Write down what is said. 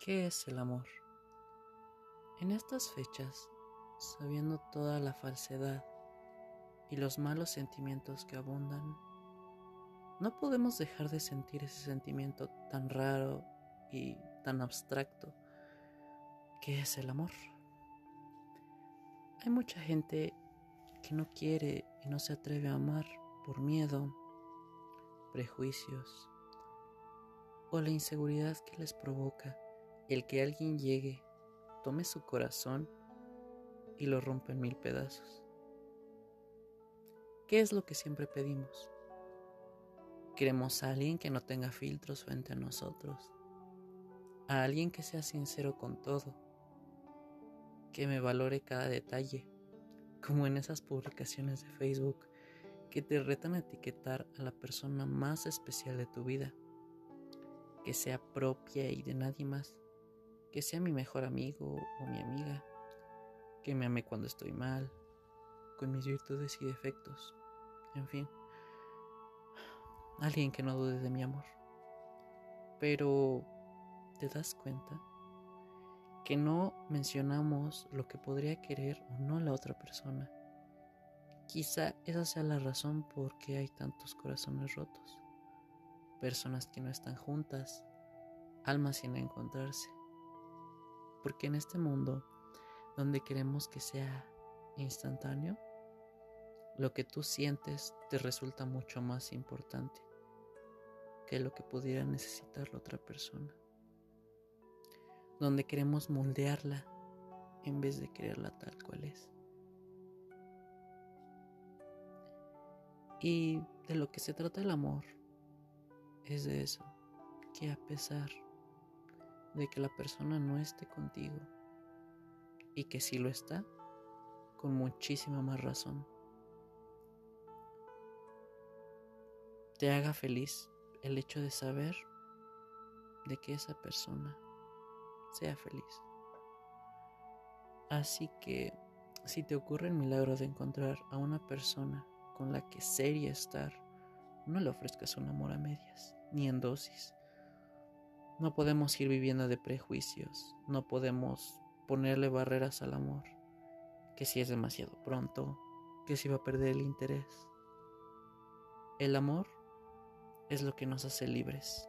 ¿Qué es el amor? En estas fechas, sabiendo toda la falsedad y los malos sentimientos que abundan, no podemos dejar de sentir ese sentimiento tan raro y tan abstracto que es el amor. Hay mucha gente que no quiere y no se atreve a amar por miedo, prejuicios o la inseguridad que les provoca el que alguien llegue, tome su corazón y lo rompa en mil pedazos. ¿Qué es lo que siempre pedimos? Queremos a alguien que no tenga filtros frente a nosotros, a alguien que sea sincero con todo, que me valore cada detalle, como en esas publicaciones de Facebook que te retan a etiquetar a la persona más especial de tu vida, que sea propia y de nadie más que sea mi mejor amigo o mi amiga, que me ame cuando estoy mal, con mis virtudes y defectos, en fin, alguien que no dude de mi amor. Pero, ¿te das cuenta? Que no mencionamos lo que podría querer o no la otra persona. Quizá esa sea la razón por qué hay tantos corazones rotos, personas que no están juntas, almas sin encontrarse porque en este mundo donde queremos que sea instantáneo, lo que tú sientes te resulta mucho más importante que lo que pudiera necesitar la otra persona. Donde queremos moldearla en vez de quererla tal cual es. Y de lo que se trata el amor es de eso, que a pesar de que la persona no esté contigo y que si lo está, con muchísima más razón. Te haga feliz el hecho de saber de que esa persona sea feliz. Así que si te ocurre el milagro de encontrar a una persona con la que ser y estar, no le ofrezcas un amor a medias, ni en dosis. No podemos ir viviendo de prejuicios, no podemos ponerle barreras al amor, que si es demasiado pronto, que si va a perder el interés. El amor es lo que nos hace libres.